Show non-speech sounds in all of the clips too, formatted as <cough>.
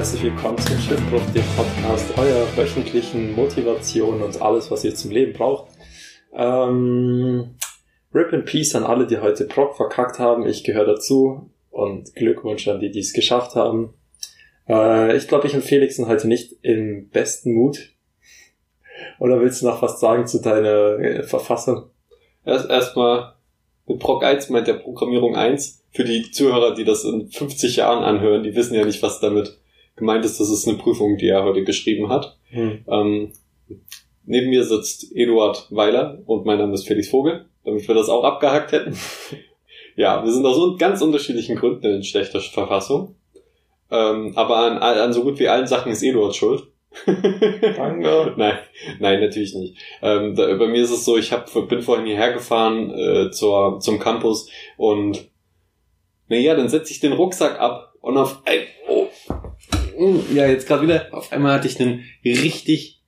Herzlich willkommen zum Schiffbruch, dem Podcast, eurer wöchentlichen Motivation und alles, was ihr zum Leben braucht. Ähm, Rip in Peace an alle, die heute Proc verkackt haben. Ich gehöre dazu und Glückwunsch an die, die es geschafft haben. Äh, ich glaube, ich und Felix sind heute nicht im besten Mut. Oder willst du noch was sagen zu deiner äh, Verfassung? Erst erstmal mit Proc 1 meint der Programmierung 1. Für die Zuhörer, die das in 50 Jahren anhören, die wissen ja nicht, was damit gemeint ist. Das ist eine Prüfung, die er heute geschrieben hat. Hm. Ähm, neben mir sitzt Eduard Weiler und mein Name ist Felix Vogel, damit wir das auch abgehackt hätten. <laughs> ja, wir sind aus ganz unterschiedlichen Gründen in schlechter Verfassung. Ähm, aber an, an so gut wie allen Sachen ist Eduard schuld. <laughs> Danke. nein, nein, natürlich nicht. Ähm, da, bei mir ist es so, ich hab, bin vorhin hierher gefahren äh, zur, zum Campus und naja, dann setze ich den Rucksack ab und auf ein, oh, ja, jetzt gerade wieder, auf einmal hatte ich einen richtig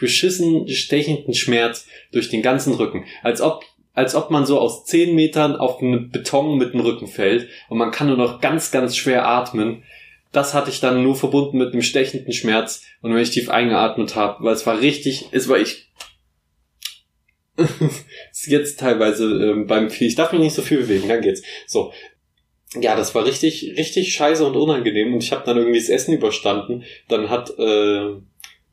beschissen stechenden Schmerz durch den ganzen Rücken. Als ob, als ob man so aus zehn Metern auf einen Beton mit dem Rücken fällt und man kann nur noch ganz, ganz schwer atmen. Das hatte ich dann nur verbunden mit einem stechenden Schmerz und wenn ich tief eingeatmet habe, weil es war richtig, es war ich. <laughs> ist jetzt teilweise ähm, beim Vieh. Ich darf mich nicht so viel bewegen, dann geht's. So. Ja, das war richtig, richtig scheiße und unangenehm und ich habe dann irgendwie das Essen überstanden. Dann hat äh,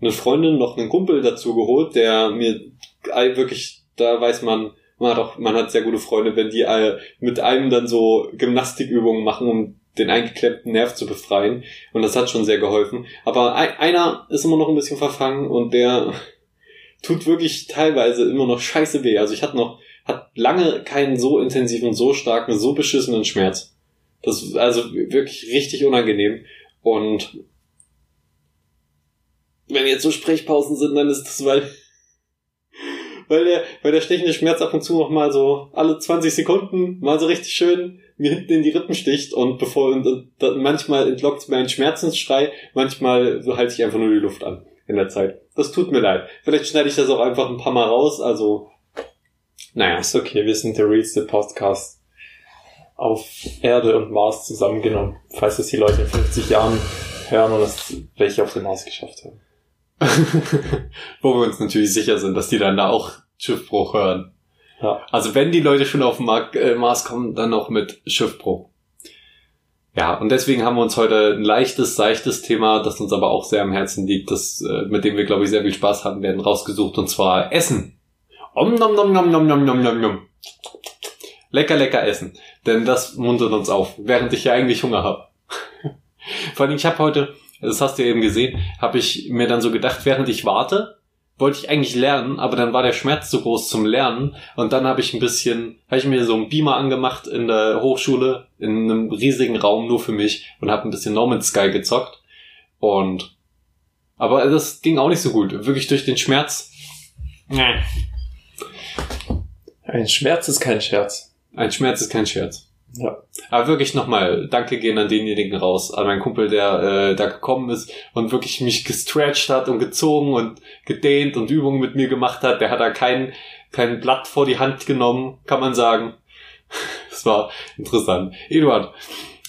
eine Freundin noch einen Kumpel dazu geholt, der mir wirklich, da weiß man, man hat auch, man hat sehr gute Freunde, wenn die äh, mit einem dann so Gymnastikübungen machen, um den eingeklemmten Nerv zu befreien. Und das hat schon sehr geholfen. Aber ein, einer ist immer noch ein bisschen verfangen und der <laughs> tut wirklich teilweise immer noch scheiße weh. Also ich hatte noch, hat lange keinen so intensiven, so starken, so beschissenen Schmerz. Das ist also wirklich richtig unangenehm. Und wenn jetzt so Sprechpausen sind, dann ist das, weil, weil der, weil der stechende Schmerz ab und zu noch mal so alle 20 Sekunden mal so richtig schön mir hinten in die Rippen sticht und bevor, und, und, manchmal entlockt mir einen Schmerzensschrei, manchmal halte ich einfach nur die Luft an in der Zeit. Das tut mir leid. Vielleicht schneide ich das auch einfach ein paar Mal raus, also, naja. Ist okay, wir sind der realste Podcast auf Erde und Mars zusammengenommen. Falls es die Leute in 50 Jahren hören und es welche auf den Mars geschafft haben. <laughs> Wo wir uns natürlich sicher sind, dass die dann da auch Schiffbruch hören. Ja. Also wenn die Leute schon auf den Mark äh, Mars kommen, dann noch mit Schiffbruch. Ja, und deswegen haben wir uns heute ein leichtes, seichtes Thema, das uns aber auch sehr am Herzen liegt, das, äh, mit dem wir, glaube ich, sehr viel Spaß haben werden, rausgesucht, und zwar Essen. Om nom nom nom nom nom nom nom nom. Lecker, lecker essen. Denn das muntert uns auf, während ich ja eigentlich Hunger habe. <laughs> Vor allem, ich habe heute, das hast du ja eben gesehen, habe ich mir dann so gedacht, während ich warte, wollte ich eigentlich lernen, aber dann war der Schmerz zu groß zum Lernen und dann habe ich ein bisschen, habe ich mir so einen Beamer angemacht in der Hochschule in einem riesigen Raum nur für mich und habe ein bisschen No Man's Sky gezockt und aber das ging auch nicht so gut, wirklich durch den Schmerz. Ein Schmerz ist kein Scherz. Ein Schmerz ist kein Scherz. Ja. Aber wirklich nochmal, danke gehen an denjenigen raus, an meinen Kumpel, der äh, da gekommen ist und wirklich mich gestretched hat und gezogen und gedehnt und Übungen mit mir gemacht hat. Der hat da kein, kein Blatt vor die Hand genommen, kann man sagen. <laughs> Das war interessant. Eduard,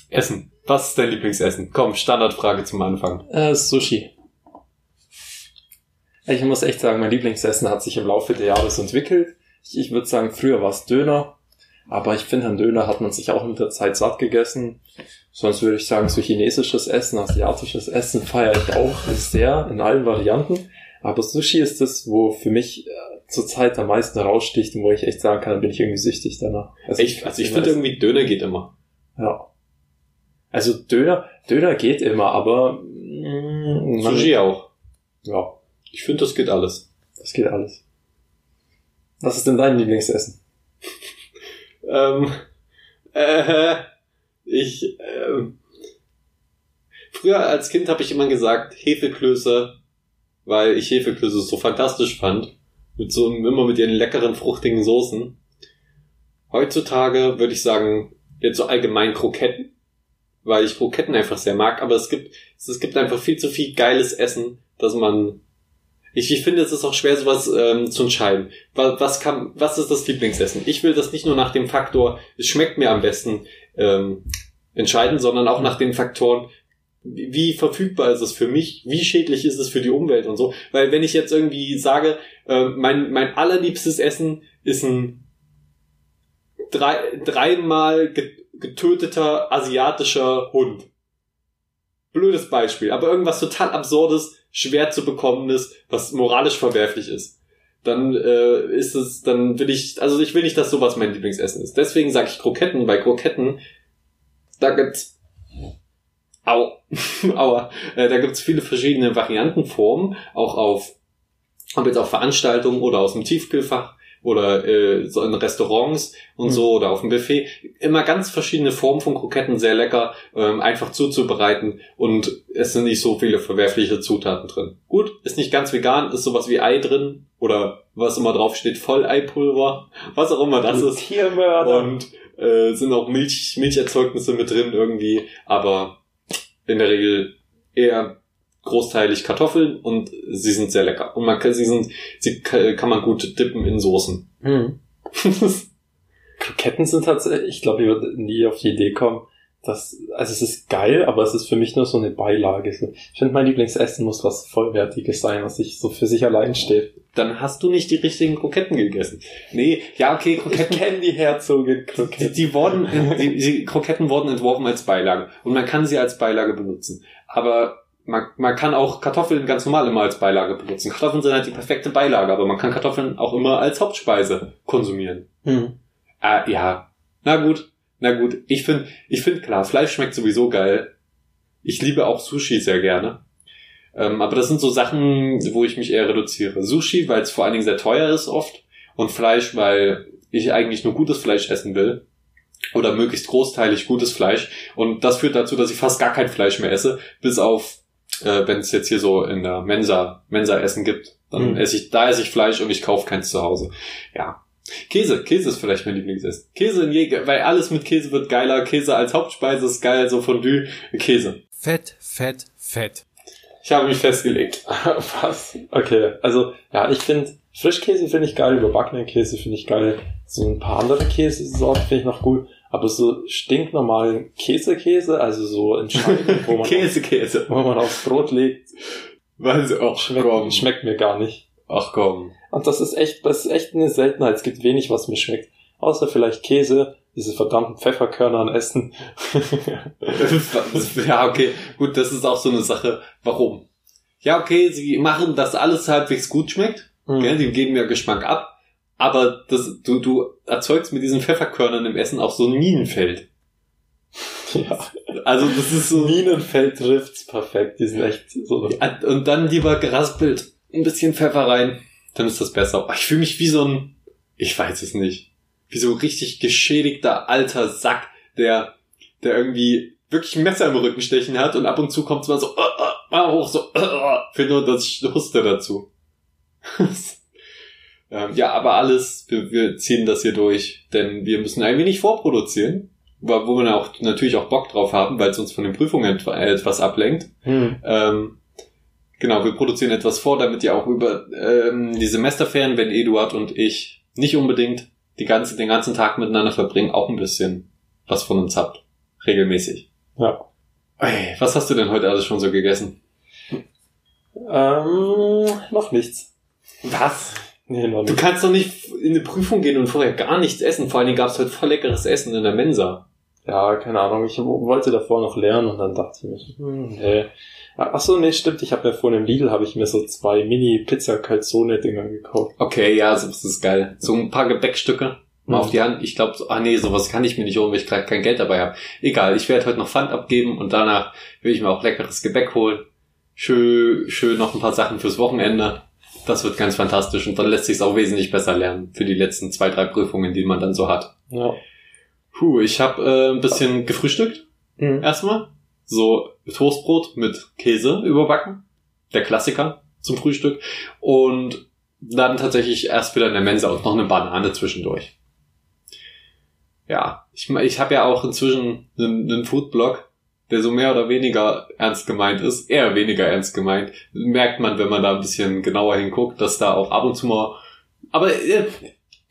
Essen. Was ist dein Lieblingsessen? Komm, Standardfrage zum Anfang. Äh, Sushi. Ich muss echt sagen, mein Lieblingsessen hat sich im Laufe der Jahre so entwickelt. Ich, ich würde sagen, früher war es Döner, aber ich finde, an Döner hat man sich auch mit der Zeit satt gegessen. Sonst würde ich sagen, so chinesisches Essen, asiatisches Essen feiere ich auch sehr in allen Varianten. Aber Sushi ist das, wo für mich äh, zurzeit am meisten heraussticht und wo ich echt sagen kann, bin ich irgendwie süchtig danach. Ich, also ich finde irgendwie Döner geht immer. Ja. Also Döner, Döner geht immer, aber mm, Sushi auch. Ja, Ich finde, das geht alles. das geht alles. Was ist denn dein Lieblingsessen? <laughs> Ähm, äh, ich, ähm, früher als Kind habe ich immer gesagt Hefeklöße, weil ich Hefeklöße so fantastisch fand. Mit so immer mit ihren leckeren, fruchtigen Soßen. Heutzutage würde ich sagen, jetzt so allgemein Kroketten, weil ich Kroketten einfach sehr mag, aber es gibt, es gibt einfach viel zu viel geiles Essen, dass man, ich, ich finde, es ist auch schwer, sowas ähm, zu entscheiden. Was, was kann, was ist das Lieblingsessen? Ich will das nicht nur nach dem Faktor, es schmeckt mir am besten, ähm, entscheiden, sondern auch nach den Faktoren, wie verfügbar ist es für mich, wie schädlich ist es für die Umwelt und so. Weil wenn ich jetzt irgendwie sage, äh, mein, mein allerliebstes Essen ist ein drei, dreimal getöteter asiatischer Hund. Blödes Beispiel, aber irgendwas total absurdes, schwer zu bekommenes, was moralisch verwerflich ist. Dann äh, ist es, dann will ich, also ich will nicht, dass sowas mein Lieblingsessen ist. Deswegen sage ich Kroketten, weil Kroketten, da gibt's Au, <laughs> aua, äh, da gibt's viele verschiedene Variantenformen, auch auf, ob jetzt auf Veranstaltungen oder aus dem Tiefkühlfach oder äh, so in Restaurants und mhm. so oder auf dem Buffet. Immer ganz verschiedene Formen von Kroketten, sehr lecker, ähm, einfach zuzubereiten und es sind nicht so viele verwerfliche Zutaten drin. Gut, ist nicht ganz vegan, ist sowas wie Ei drin oder was immer drauf steht, Volleipulver, <laughs> was auch immer das ist. Tiermörder. Und äh, sind auch Milch, Milcherzeugnisse mit drin irgendwie, aber in der Regel eher großteilig Kartoffeln und sie sind sehr lecker. Und man kann, sie sind, sie kann man gut dippen in Soßen. Hm. <laughs> Kroketten sind tatsächlich, ich glaube, ich würde nie auf die Idee kommen, dass, also es ist geil, aber es ist für mich nur so eine Beilage. Ich finde, mein Lieblingsessen muss was Vollwertiges sein, was sich so für sich allein steht. Dann hast du nicht die richtigen Kroketten gegessen. Nee, ja, okay, Kroketten. <laughs> Ich kenne die Herzogin-Kroketten. Die, die wurden, die, die Kroketten wurden entworfen als Beilage. Und man kann sie als Beilage benutzen. Aber man, man kann auch Kartoffeln ganz normal immer als Beilage benutzen. Kartoffeln sind halt die perfekte Beilage, aber man kann Kartoffeln auch immer als Hauptspeise konsumieren. Hm. Äh, ja, na gut, na gut. Ich finde, ich finde klar, Fleisch schmeckt sowieso geil. Ich liebe auch Sushi sehr gerne. Ähm, aber das sind so Sachen, wo ich mich eher reduziere. Sushi, weil es vor allen Dingen sehr teuer ist oft. Und Fleisch, weil ich eigentlich nur gutes Fleisch essen will oder möglichst großteilig gutes Fleisch. Und das führt dazu, dass ich fast gar kein Fleisch mehr esse, bis auf äh, wenn es jetzt hier so in der Mensa, Mensa Essen gibt, dann mhm. esse ich, da esse ich Fleisch und ich kaufe keins zu Hause. Ja. Käse, Käse ist vielleicht mein Lieblingsessen. Käse in Jäger, weil alles mit Käse wird geiler. Käse als Hauptspeise ist geil, so Fondue, Käse. Fett, fett, fett. Ich habe mich festgelegt. <laughs> Was? Okay, also ja, ich finde Frischkäse finde ich geil, überbackenen Käse finde ich geil. So ein paar andere Käsesorten finde ich noch gut. Aber so stinknormalen Käse-Käse, also so in Scheiben, wo <laughs> man, Käse, Käse. wo man aufs Brot legt, Weiß ich auch, schmeckt, komm. schmeckt mir gar nicht. Ach komm. Und das ist echt, das ist echt eine Seltenheit. Es gibt wenig, was mir schmeckt. Außer vielleicht Käse, diese verdammten Pfefferkörner an Essen. ja, okay. Gut, das ist auch so eine Sache. Warum? Ja, okay, sie machen, dass alles halbwegs gut schmeckt. Mhm. Gell? Die geben ja Geschmack ab aber das, du, du erzeugst mit diesen Pfefferkörnern im Essen auch so ein Minenfeld. Ja. Also das ist so. Minenfeld trifft's perfekt. Die sind echt so. Und dann lieber geraspelt ein bisschen Pfeffer rein, dann ist das besser. Ich fühle mich wie so ein, ich weiß es nicht, wie so ein richtig geschädigter alter Sack, der, der irgendwie wirklich ein Messer im Rücken stechen hat und ab und zu kommt es mal so, uh, uh, hoch, so, uh, uh, für nur das Huste dazu. <laughs> Ähm, ja, aber alles, wir, wir ziehen das hier durch, denn wir müssen ein wenig vorproduzieren, wo wir auch natürlich auch Bock drauf haben, weil es uns von den Prüfungen etwas ablenkt. Hm. Ähm, genau, wir produzieren etwas vor, damit ihr auch über ähm, die Semesterferien, wenn Eduard und ich nicht unbedingt die ganze, den ganzen Tag miteinander verbringen, auch ein bisschen was von uns habt. Regelmäßig. Ja. Ey, was hast du denn heute alles schon so gegessen? Ähm, noch nichts. Was? Nee, noch nicht. Du kannst doch nicht in eine Prüfung gehen und vorher gar nichts essen. Vor allen Dingen gab es heute voll leckeres Essen in der Mensa. Ja, keine Ahnung. Ich wollte davor noch lernen und dann dachte ich mir, hm, nee. Ach so, nee, stimmt. Ich habe ja vorhin im Lidl habe ich mir so zwei Mini-Pizza-Calzone-Dinger gekauft. Okay, ja, so ist das geil. So ein paar Gebäckstücke mal mhm. auf die Hand. Ich glaube, so, ah nee, sowas kann ich mir nicht holen, weil ich gerade kein Geld dabei habe. Egal, ich werde heute noch Pfand abgeben und danach will ich mir auch leckeres Gebäck holen. Schön, schön noch ein paar Sachen fürs Wochenende. Das wird ganz fantastisch und dann lässt sich es auch wesentlich besser lernen für die letzten zwei, drei Prüfungen, die man dann so hat. Ja. Puh, ich habe äh, ein bisschen gefrühstückt. Mhm. Erstmal. So Toastbrot mit Käse überbacken. Der Klassiker zum Frühstück. Und dann tatsächlich erst wieder in der Mensa und noch eine Banane zwischendurch. Ja, ich, ich habe ja auch inzwischen einen, einen Foodblog der so mehr oder weniger ernst gemeint ist, eher weniger ernst gemeint, merkt man, wenn man da ein bisschen genauer hinguckt, dass da auch ab und zu mal, aber äh,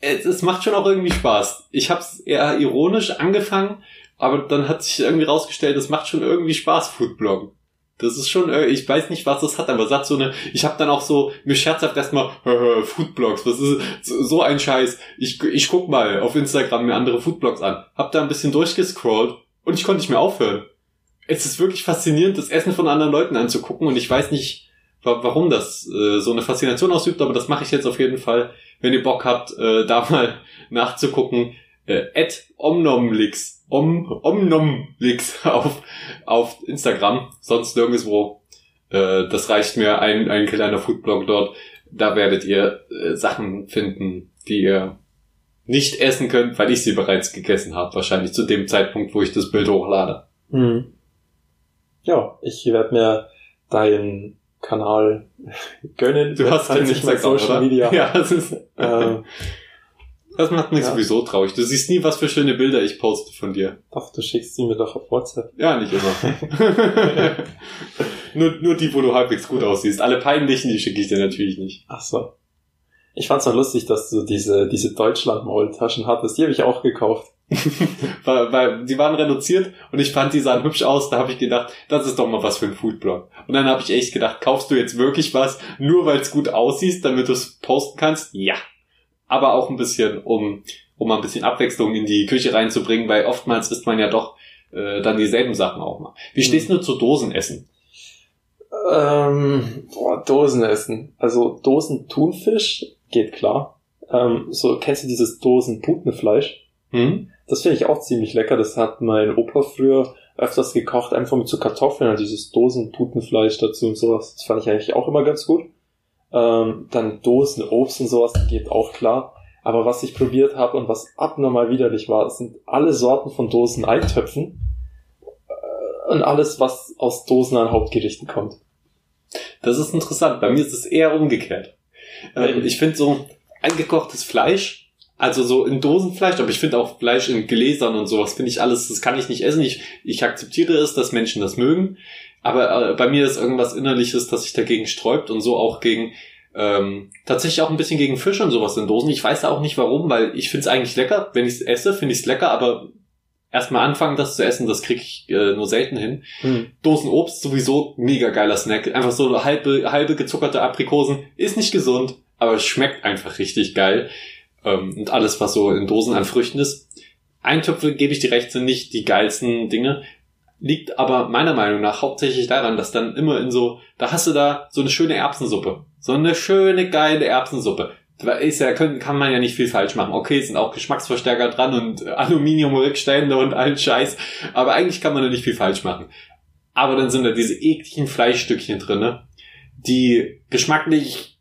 es macht schon auch irgendwie Spaß. Ich habe es eher ironisch angefangen, aber dann hat sich irgendwie rausgestellt, es macht schon irgendwie Spaß, Foodbloggen. Das ist schon, äh, ich weiß nicht, was das hat, aber hat so eine, ich habe dann auch so mir scherzhaft erstmal <laughs> Foodblogs, was ist so ein Scheiß. Ich, ich guck mal auf Instagram mir andere Foodblogs an, hab da ein bisschen durchgescrollt und ich konnte nicht mehr aufhören. Es ist wirklich faszinierend, das Essen von anderen Leuten anzugucken und ich weiß nicht, wa- warum das äh, so eine Faszination ausübt, aber das mache ich jetzt auf jeden Fall, wenn ihr Bock habt, äh, <laughs> da mal nachzugucken. Äh, Omnomlix, Om, Omnomlix <laughs> auf, auf Instagram, sonst nirgendwo. Äh, das reicht mir, ein, ein kleiner Foodblog dort. Da werdet ihr äh, Sachen finden, die ihr nicht essen könnt, weil ich sie bereits gegessen habe. Wahrscheinlich zu dem Zeitpunkt, wo ich das Bild hochlade. Hm. Ja, ich werde mir deinen Kanal <laughs> gönnen. Du hast kein nicht mehr Social oder? Media. <laughs> Ja, das ist, Ähm, das macht mich Ja. sowieso traurig. Du siehst nie, was für schöne Bilder ich poste von dir. doch, du schickst sie mir doch auf WhatsApp. Ja, nicht immer. <laughs> nur, nur die, wo du halbwegs gut aussiehst. Alle peinlichen, die schicke ich dir natürlich nicht. Ach so. Ich fand's auch lustig, dass du diese, diese Deutschland-Maultaschen hattest. Die habe ich auch gekauft. <laughs> weil, weil die waren reduziert und ich fand, die sahen hübsch aus. Da habe ich gedacht, das ist doch mal was für ein Foodblog. Und dann habe ich echt gedacht, kaufst du jetzt wirklich was, nur weil es gut aussieht, damit du es posten kannst? Ja. Aber auch ein bisschen, um, um mal ein bisschen Abwechslung in die Küche reinzubringen, weil oftmals isst man ja doch äh, dann dieselben Sachen auch mal. Wie stehst du zu Dosenessen? Ähm, boah, Dosenessen. Also Dosen-Thunfisch geht klar. Ähm, so, kennst du dieses Dosen-Putenfleisch? Hm? Das finde ich auch ziemlich lecker. Das hat mein Opa früher öfters gekocht, einfach mit so Kartoffeln und dieses Dosen-Putenfleisch dazu und sowas. Das fand ich eigentlich auch immer ganz gut. Ähm, dann Dosen, Obst und sowas geht auch klar. Aber was ich probiert habe und was abnormal widerlich war, sind alle Sorten von Dosen-Eintöpfen äh, und alles, was aus Dosen an Hauptgerichten kommt. Das ist interessant. Bei mir ist es eher umgekehrt. Ähm, ich finde so eingekochtes Fleisch, also so in Dosenfleisch, aber ich finde auch Fleisch in Gläsern und sowas, finde ich alles, das kann ich nicht essen. Ich, ich akzeptiere es, dass Menschen das mögen, aber äh, bei mir ist irgendwas Innerliches, das sich dagegen sträubt und so auch gegen, ähm, tatsächlich auch ein bisschen gegen Fisch und sowas in Dosen. Ich weiß auch nicht warum, weil ich finde es eigentlich lecker. Wenn ich es esse, finde ich es lecker, aber erstmal anfangen, das zu essen, das kriege ich äh, nur selten hin. Hm. Dosenobst sowieso mega geiler Snack. Einfach so halbe, halbe gezuckerte Aprikosen. Ist nicht gesund, aber es schmeckt einfach richtig geil. Ähm, und alles, was so in Dosen an Früchten ist. Eintöpfe, gebe ich dir recht, sind nicht die geilsten Dinge. Liegt aber meiner Meinung nach hauptsächlich daran, dass dann immer in so, da hast du da so eine schöne Erbsensuppe. So eine schöne, geile Erbsensuppe. Da ist ja, können, kann man ja nicht viel falsch machen. Okay, sind auch Geschmacksverstärker dran und <laughs> Aluminiumrückstände und all Scheiß. Aber eigentlich kann man da nicht viel falsch machen. Aber dann sind da diese ekligen Fleischstückchen drinne, die geschmacklich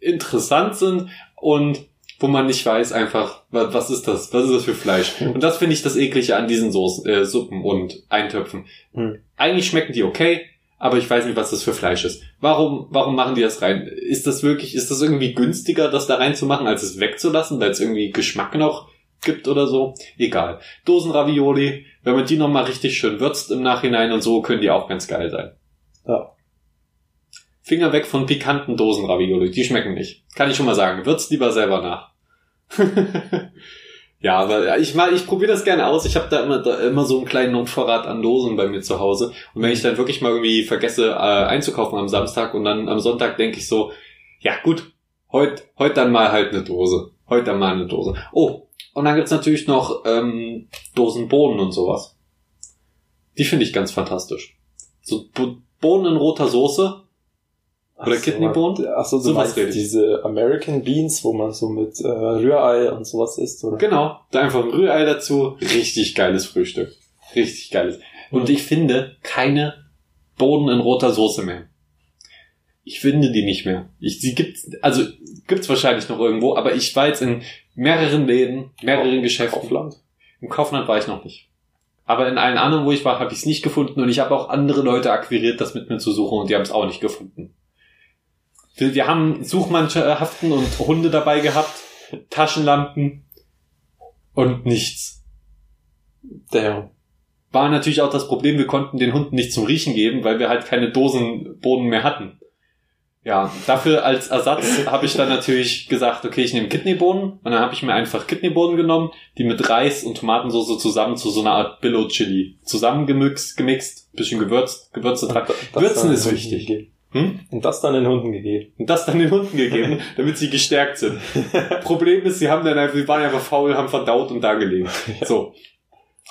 interessant sind und wo man nicht weiß einfach, was, was ist das? Was ist das für Fleisch? Und das finde ich das eklige an diesen Soßen, äh, Suppen und Eintöpfen. Hm. Eigentlich schmecken die okay, aber ich weiß nicht, was das für Fleisch ist. Warum, warum machen die das rein? Ist das wirklich, ist das irgendwie günstiger, das da reinzumachen, als es wegzulassen, weil es irgendwie Geschmack noch gibt oder so? Egal. Dosenravioli, wenn man die nochmal richtig schön würzt im Nachhinein und so, können die auch ganz geil sein. Ja. Finger weg von pikanten Dosenravioli, die schmecken nicht. Kann ich schon mal sagen. Würzt lieber selber nach. <laughs> ja, aber ich mal, ich probiere das gerne aus. Ich habe da immer, da immer so einen kleinen Vorrat an Dosen bei mir zu Hause. Und wenn ich dann wirklich mal irgendwie vergesse äh, einzukaufen am Samstag und dann am Sonntag denke ich so, ja gut, heute heut dann mal halt eine Dose. Heute dann mal eine Dose. Oh, und dann gibt's natürlich noch ähm, Dosenbohnen und sowas. Die finde ich ganz fantastisch. So Bo Bohnen in roter Soße. Oder Kidneybohnen? Achso, du Sowas meinst rede ich. diese American Beans, wo man so mit äh, Rührei und sowas isst, oder? Genau, da einfach ein Rührei dazu. Richtig geiles Frühstück. Richtig geiles. Und ich finde keine Bohnen in roter Soße mehr. Ich finde die nicht mehr. Ich, sie gibt's, also gibt's wahrscheinlich noch irgendwo, aber ich war jetzt in mehreren Läden, mehreren Geschäften. Kaufland. Im Kaufland war ich noch nicht. Aber in allen anderen, wo ich war, habe ich es nicht gefunden und ich habe auch andere Leute akquiriert, das mit mir zu suchen und die haben es auch nicht gefunden. Wir, wir haben Suchmannschaften und Hunde dabei gehabt, Taschenlampen und nichts. Der. War natürlich auch das Problem, wir konnten den Hunden nicht zum Riechen geben, weil wir halt keine Dosenboden mehr hatten. Ja, dafür als Ersatz <laughs> habe ich dann natürlich gesagt, okay, ich nehme Kidneybohnen und dann habe ich mir einfach Kidneybohnen genommen, die mit Reis und Tomatensauce zusammen zu so einer Art Billow Chili zusammengemixt, gemixt, bisschen gewürzt, Gewürze dran. Das Würzen dann ist wichtig. Hm? Und das dann den Hunden gegeben. Und das dann den Hunden gegeben, <laughs> damit sie gestärkt sind. Problem ist, sie haben dann einfach, sie waren einfach faul, haben verdaut und da gelegen. So.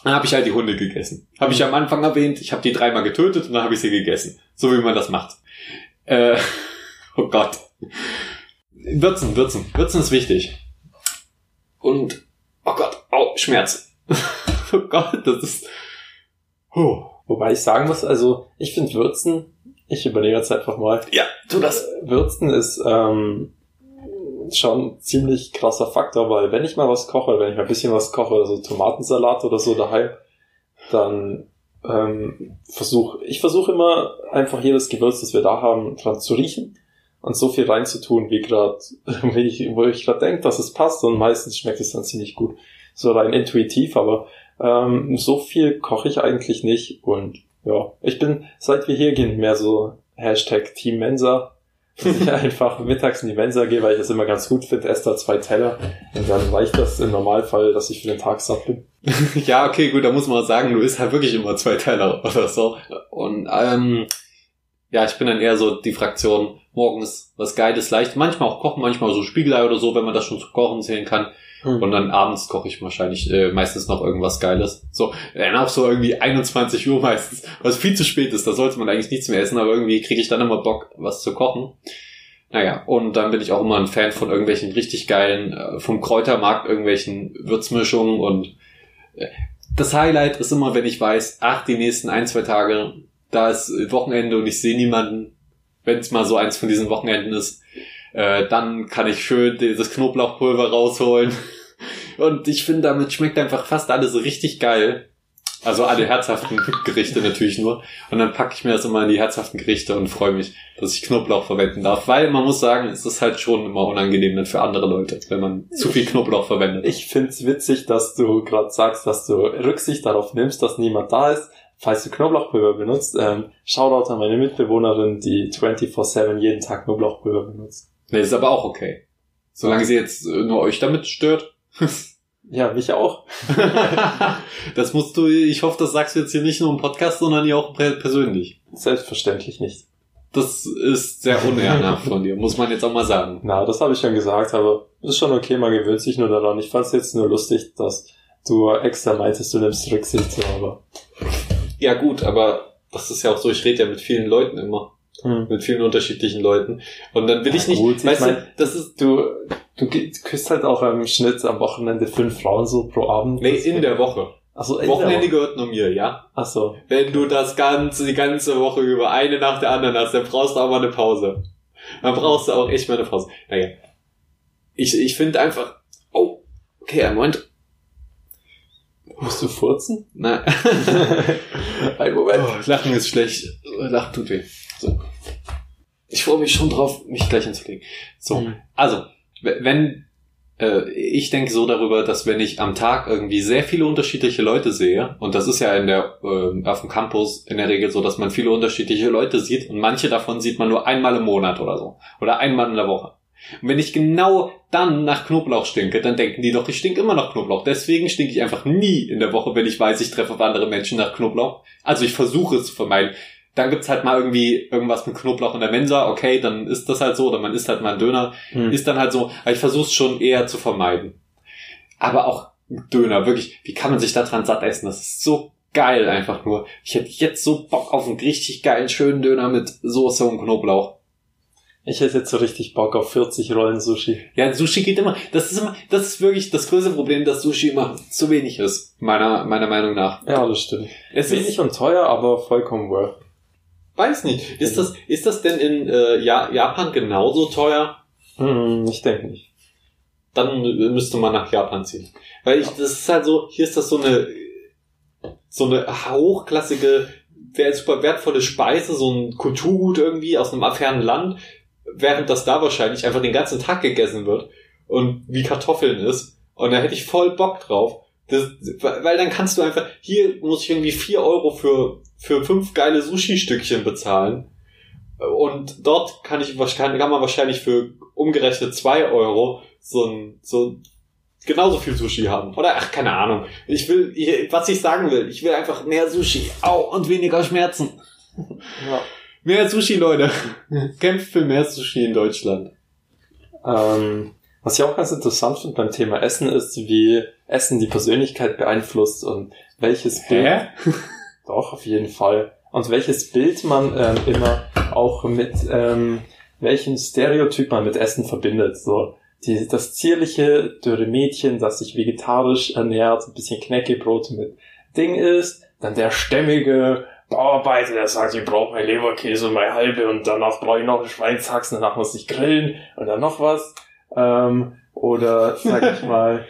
Dann habe ich halt die Hunde gegessen. Habe ich am Anfang erwähnt, ich habe die dreimal getötet und dann habe ich sie gegessen. So wie man das macht. Äh, <laughs> oh Gott. Würzen, würzen. Würzen ist wichtig. Und, oh Gott, au, Schmerz. <laughs> oh Gott, das ist... Huh. Wobei ich sagen muss, also ich finde Würzen, ich überlege jetzt einfach mal, Ja, tu das. Würzen ist ähm, schon ein ziemlich krasser Faktor, weil wenn ich mal was koche, wenn ich mal ein bisschen was koche, also Tomatensalat oder so daheim, dann ähm, versuche ich versuche immer einfach jedes Gewürz, das wir da haben, dran zu riechen und so viel reinzutun, wie gerade, <laughs> wie ich, wo ich gerade denke, dass es passt und meistens schmeckt es dann ziemlich gut, so rein intuitiv, aber ähm, so viel koche ich eigentlich nicht und ja, ich bin, seit wir hier gehen, mehr so Hashtag Team Mensa, <laughs> dass ich einfach mittags in die Mensa gehe, weil ich das immer ganz gut finde, esse da zwei Teller und dann reicht das im Normalfall, dass ich für den Tag satt bin. <laughs> Ja, okay, gut, da muss man auch sagen, du isst halt wirklich immer zwei Teller oder so. Und ähm, ja, ich bin dann eher so die Fraktion, morgens was Geiles, leicht, manchmal auch kochen, manchmal so Spiegelei oder so, wenn man das schon zu kochen zählen kann. Hm. Und dann abends koche ich wahrscheinlich äh, meistens noch irgendwas Geiles. So, dann auch so irgendwie 21 Uhr meistens, was viel zu spät ist, da sollte man eigentlich nichts mehr essen, aber irgendwie kriege ich dann immer Bock, was zu kochen. Naja, und dann bin ich auch immer ein Fan von irgendwelchen richtig geilen, äh, vom Kräutermarkt, irgendwelchen Würzmischungen und äh, das Highlight ist immer, wenn ich weiß, ach, die nächsten ein, zwei Tage, da ist Wochenende und ich sehe niemanden, wenn es mal so eins von diesen Wochenenden ist, äh, dann kann ich schön dieses Knoblauchpulver rausholen. Und ich finde, damit schmeckt einfach fast alles richtig geil. Also alle herzhaften Gerichte natürlich nur. Und dann packe ich mir das immer in die herzhaften Gerichte und freue mich, dass ich Knoblauch verwenden darf. Weil man muss sagen, es ist halt schon immer unangenehm dann für andere Leute, wenn man zu viel Knoblauch verwendet. Ich find's witzig, dass du gerade sagst, dass du Rücksicht darauf nimmst, dass niemand da ist. Falls du Knoblauchpulver benutzt, ähm, Shoutout an meine Mitbewohnerin, die 24-7 jeden Tag Knoblauchpulver benutzt. Nee, ist aber auch okay. Solange sie jetzt äh, nur euch damit stört. <laughs> Ja, mich auch. <laughs> das musst du, ich hoffe, das sagst du jetzt hier nicht nur im Podcast, sondern hier auch per- persönlich. Selbstverständlich nicht. Das ist sehr unehrenhaft <laughs> von dir, muss man jetzt auch mal sagen. Na, das habe ich schon gesagt, aber ist schon okay, man gewöhnt sich nur daran. Ich fand's jetzt nur lustig, dass du extra meintest, du nimmst Rücksicht, so, aber. Ja gut, aber das ist ja auch so, ich rede ja mit vielen Leuten immer. Hm. Mit vielen unterschiedlichen Leuten. Und dann will Ja, ich nicht, gut, ich weißt mein- du, das ist, Du, du küsst halt auch im Schnitt am Wochenende fünf Frauen so pro Abend. nee, in der Woche. In Wochenende Woche. gehört nur mir, ja? Achso. Wenn du das ganze, die ganze Woche über eine nach der anderen hast, dann brauchst du auch mal eine Pause. Dann brauchst du auch echt mal eine Pause. Naja. Ich, ich finde einfach, oh, okay, einen Moment. Musst du furzen? Na, <laughs> Ein Moment. oh, Lachen ist schlecht. Lachen tut weh. Freue mich schon drauf, mich gleich hinzulegen. So. Hm. Also, wenn äh, ich denke so darüber, dass wenn ich am Tag irgendwie sehr viele unterschiedliche Leute sehe, und das ist ja in der äh, auf dem Campus in der Regel so, dass man viele unterschiedliche Leute sieht und manche davon sieht man nur einmal im Monat oder so oder einmal in der Woche. Und wenn ich genau dann nach Knoblauch stinke, dann denken die doch, ich stink immer nach Knoblauch. Deswegen stinke ich einfach nie in der Woche, wenn ich weiß, ich treffe auf andere Menschen nach Knoblauch. Also ich versuche es zu vermeiden. Dann gibt's halt mal irgendwie irgendwas mit Knoblauch in der Mensa, okay, dann ist das halt so, oder man isst halt mal einen Döner, Hm. ist dann halt so, aber ich versuche es schon eher zu vermeiden. Aber auch Döner, wirklich, wie kann man sich da dran satt essen? Das ist so geil einfach nur. Ich hätte jetzt so Bock auf einen richtig geilen, schönen Döner mit Soße und Knoblauch. Ich hätte jetzt so richtig Bock auf 40 Rollen Sushi. Ja, Sushi geht immer. Das ist immer, das ist wirklich das größte Problem, dass Sushi immer zu wenig ist, meiner, meiner Meinung nach. Ja, das stimmt. Es Wenig und teuer, aber vollkommen worth. Weiß nicht. Ist das, ist das denn in äh, ja, Japan genauso teuer? Hm, ich denke nicht. dann müsste man nach Japan ziehen. Weil ich, das ist halt so, hier ist das so eine, so eine hochklassige, super wertvolle Speise, so ein Kulturgut irgendwie aus einem fernen Land, während das da wahrscheinlich einfach den ganzen Tag gegessen wird und wie Kartoffeln ist. Und da hätte ich voll Bock drauf. Das, weil dann kannst du einfach, hier muss ich irgendwie vier Euro für, für fünf geile Sushi-Stückchen bezahlen. Und dort kann ich kann, kann man wahrscheinlich für umgerechnet zwei Euro so ein, so genauso viel Sushi haben. Oder ach, keine Ahnung. Ich will, ich, was ich sagen will, ich will einfach mehr Sushi. Au, und weniger Schmerzen. Ja. Mehr Sushi, Leute. Kämpft für mehr Sushi in Deutschland. Ähm, was ich auch ganz interessant finde beim Thema Essen ist, wie Essen die Persönlichkeit beeinflusst und welches Bild. <laughs> Doch, auf jeden Fall. Und welches Bild man ähm, immer auch mit ähm, welchem Stereotyp man mit Essen verbindet. So die, das zierliche, dürre Mädchen, das sich vegetarisch ernährt, ein bisschen Knäckebrot mit Ding ist, dann der stämmige Bauarbeiter, der sagt, ich brauche mein Leberkäse und meine halbe und danach brauche ich noch einen Schweinshaxen, danach muss ich grillen und dann noch was. Ähm, oder sag ich <laughs> mal,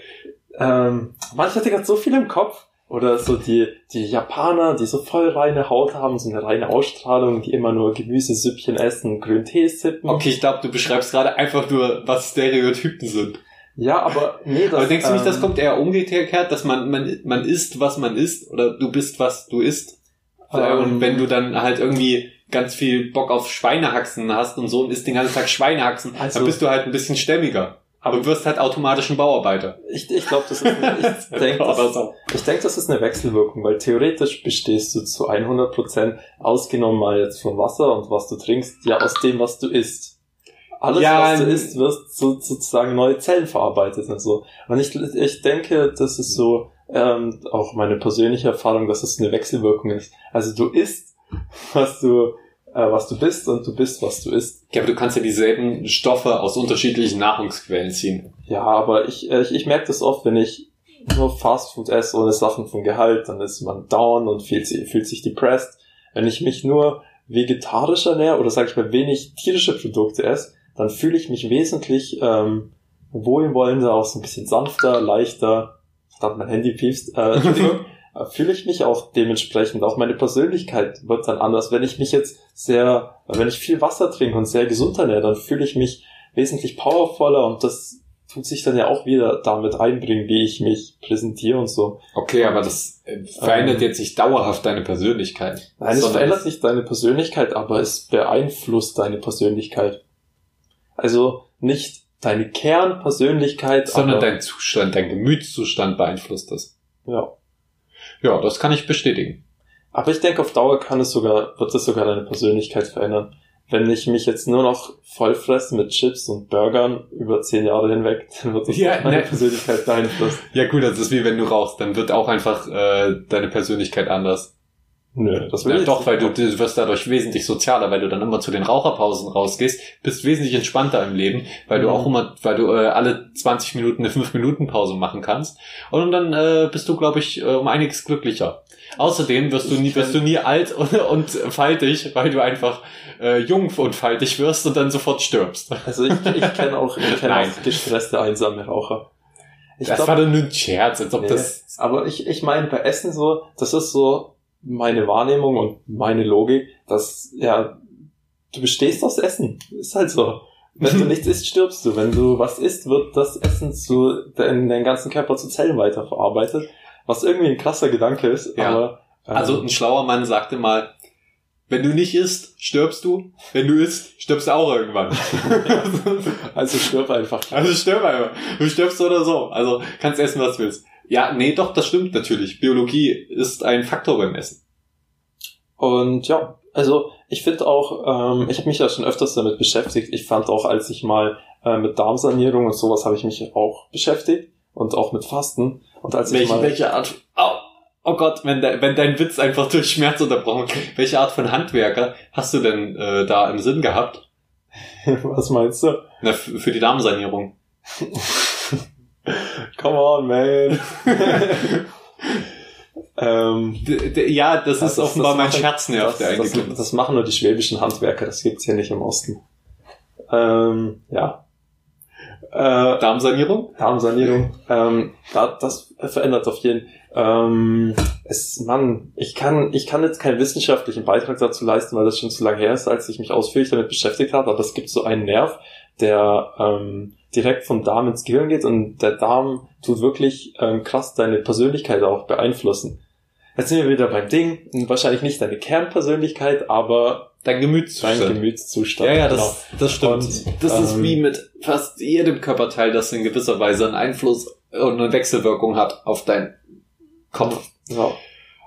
ähm, manchmal hat gerade so viel im Kopf. Oder so die, die Japaner, die so voll reine Haut haben, so eine reine Ausstrahlung, die immer nur Gemüsesüppchen essen, grünen Tee sippen. Okay, ich glaube, du beschreibst gerade einfach nur, was Stereotypen sind. Ja, aber nee, das, Aber denkst du nicht, das ähm, kommt eher umgekehrt, dass man, man, man isst, was man isst, oder du bist, was du isst? Ähm, und wenn du dann halt irgendwie ganz viel Bock auf Schweinehaxen hast und so und isst den ganzen Tag Schweinehaxen, Also- dann bist du halt ein bisschen stämmiger. Aber du wirst halt automatisch ein Bauarbeiter. Ich, ich glaube, das ist eine, ich <laughs> denke, das, ich denk, das ist eine Wechselwirkung, weil theoretisch bestehst du zu 100% ausgenommen mal jetzt von Wasser und was du trinkst, ja aus dem, was du isst. Alles, Ja, was du n- isst, wirst so, sozusagen neue Zellen verarbeitet und so. Und ich, ich denke, das ist so ähm, auch meine persönliche Erfahrung, dass es eine Wechselwirkung ist. Also du isst, was du was du bist und du bist, was du isst. Ja, aber du kannst ja dieselben Stoffe aus unterschiedlichen Nahrungsquellen ziehen. Ja, aber ich, äh, ich, ich merke das oft, wenn ich nur Fastfood esse ohne Sachen von Gehalt, dann ist man down und fühlt sich, fühlt sich depressed. Wenn ich mich nur vegetarisch ernähre oder sage ich mal wenig tierische Produkte esse, dann fühle ich mich wesentlich ähm, wohlwollender, auch so ein bisschen sanfter, leichter. Verdammt, mein Handy piepst. Äh, Entschuldigung. <laughs> Fühle ich mich auch dementsprechend. Auch meine Persönlichkeit wird dann anders. Wenn ich mich jetzt sehr, wenn ich viel Wasser trinke und sehr gesund ernähre, dann fühle ich mich wesentlich powervoller und das tut sich dann ja auch wieder damit einbringen, wie ich mich präsentiere und so. Okay, aber das äh, verändert Ähm. jetzt nicht dauerhaft deine Persönlichkeit. Nein, es verändert nicht deine Persönlichkeit, aber es beeinflusst deine Persönlichkeit. Also nicht deine Kernpersönlichkeit, Sondern dein Zustand, dein Gemütszustand beeinflusst das. ja. Ja, das kann ich bestätigen. Aber ich denke, auf Dauer kann es sogar, wird es sogar deine Persönlichkeit verändern. Wenn ich mich jetzt nur noch vollfresse mit Chips und Burgern über zehn Jahre hinweg, <laughs> dann wird das Ja, meine ne. Persönlichkeit beeinflussen. Ja gut, das ist wie wenn du rauchst, dann wird auch einfach äh, deine Persönlichkeit anders. Nö, das will Ja, ich doch, weil du, du wirst dadurch wesentlich sozialer, weil du dann immer zu den Raucherpausen rausgehst, bist wesentlich entspannter im Leben, weil du Mhm. auch immer, weil du äh, alle 20 Minuten eine 5-Minuten-Pause machen kannst. Und dann äh, bist du, glaube ich, äh, um einiges glücklicher. Außerdem wirst du nie, wirst du nie alt und, und faltig, weil du einfach äh, jung und faltig wirst und dann sofort stirbst. Also ich, ich kenne auch, ich kenn auch gestresste, einsame Raucher. Ich das glaub- war dann nur ein Scherz, als ob Nee, das... aber ich, ich meine, bei Essen so, das ist so meine Wahrnehmung und meine Logik, dass, ja, du bestehst aus Essen. Ist halt so. Wenn du <laughs> nichts isst, stirbst du. Wenn du was isst, wird das Essen zu, in deinen ganzen Körper zu Zellen weiterverarbeitet. Was irgendwie ein krasser Gedanke ist, Ja. aber, ähm, Also ein schlauer Mann sagte mal, wenn du nicht isst, stirbst du. Wenn du isst, stirbst du auch irgendwann. <laughs> also stirb einfach. Also stirb einfach. Du stirbst so oder so. Also kannst essen, was du willst. Ja, nee, doch, das stimmt natürlich. Biologie ist ein Faktor beim Essen. Und ja, also ich finde auch, ähm, ich habe mich ja schon öfters damit beschäftigt. Ich fand auch, als ich mal äh, mit Darmsanierung und sowas habe ich mich auch beschäftigt und auch mit Fasten. Und als ich Welche, mal, welche Art... Oh, oh Gott, wenn, de, wenn dein Witz einfach durch Schmerz unterbrochen wird. Welche Art von Handwerker hast du denn äh, da im Sinn gehabt? <laughs> was meinst du? Na, für die Darmsanierung. <laughs> Come on, man. <laughs> ähm, ja, das Ja, ist das- offenbar das mein das, der das, ist. das machen nur die schwäbischen Handwerker, das gibt's hier nicht im Osten. Ähm, ja. Äh, Darmsanierung? Darmsanierung, ähm, da, das verändert auf jeden ähm, es, Mann, ich kann, ich kann jetzt keinen wissenschaftlichen Beitrag dazu leisten, weil das schon zu lange her ist, als ich mich ausführlich damit beschäftigt habe, aber es gibt so einen Nerv, der ähm, direkt vom Darm ins Gehirn geht und der Darm tut wirklich ähm, krass deine Persönlichkeit auch beeinflussen. Jetzt sind wir wieder beim Ding, wahrscheinlich nicht deine Kernpersönlichkeit, aber dein Gemütszustand. Dein Gemütszustand. ja, ja, das, das stimmt. Und, das ist ähm, wie mit fast jedem Körperteil, das in gewisser Weise einen Einfluss und eine Wechselwirkung hat auf deinen Kopf. Ja.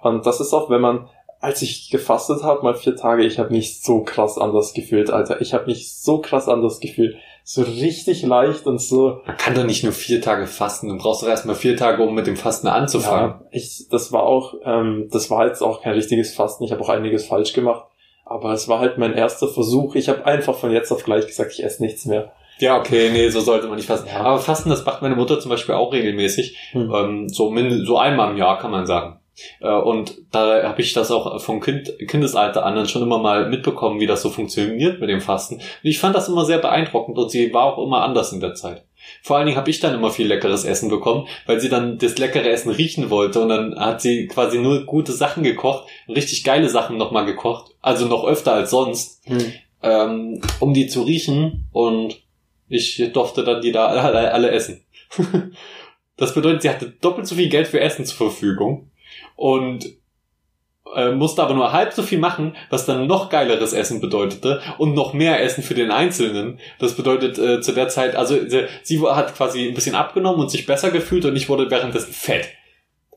Und das ist auch, wenn man, als ich gefastet habe, mal vier Tage, ich habe mich so krass anders gefühlt, Alter. Ich habe mich so krass anders gefühlt. So richtig leicht und so. Man kann doch nicht nur vier Tage fasten. Du brauchst doch erstmal vier Tage, um mit dem Fasten anzufangen. Ja, ich, das war auch, ähm, das war jetzt auch kein richtiges Fasten. Ich habe auch einiges falsch gemacht. Aber es war halt mein erster Versuch. Ich habe einfach von jetzt auf gleich gesagt, ich esse nichts mehr. Ja, okay, nee, so sollte man nicht fasten. Ja. Aber Fasten, das macht meine Mutter zum Beispiel auch regelmäßig. Hm. Ähm, so, so einmal im Jahr, kann man sagen. Äh, und da habe ich das auch vom kind, Kindesalter an dann schon immer mal mitbekommen, wie das so funktioniert mit dem Fasten. Und ich fand das immer sehr beeindruckend und sie war auch immer anders in der Zeit. Vor allen Dingen habe ich dann immer viel leckeres Essen bekommen, weil sie dann das leckere Essen riechen wollte und dann hat sie quasi nur gute Sachen gekocht, richtig geile Sachen nochmal gekocht, also noch öfter als sonst, ähm, um die zu riechen und ich durfte dann die da alle, alle essen. <laughs> das bedeutet, sie hatte doppelt so viel Geld für Essen zur Verfügung und äh, musste aber nur halb so viel machen, was dann noch geileres Essen bedeutete und noch mehr Essen für den Einzelnen. Das bedeutet äh, zu der Zeit, also sie, sie hat quasi ein bisschen abgenommen und sich besser gefühlt und ich wurde währenddessen fett.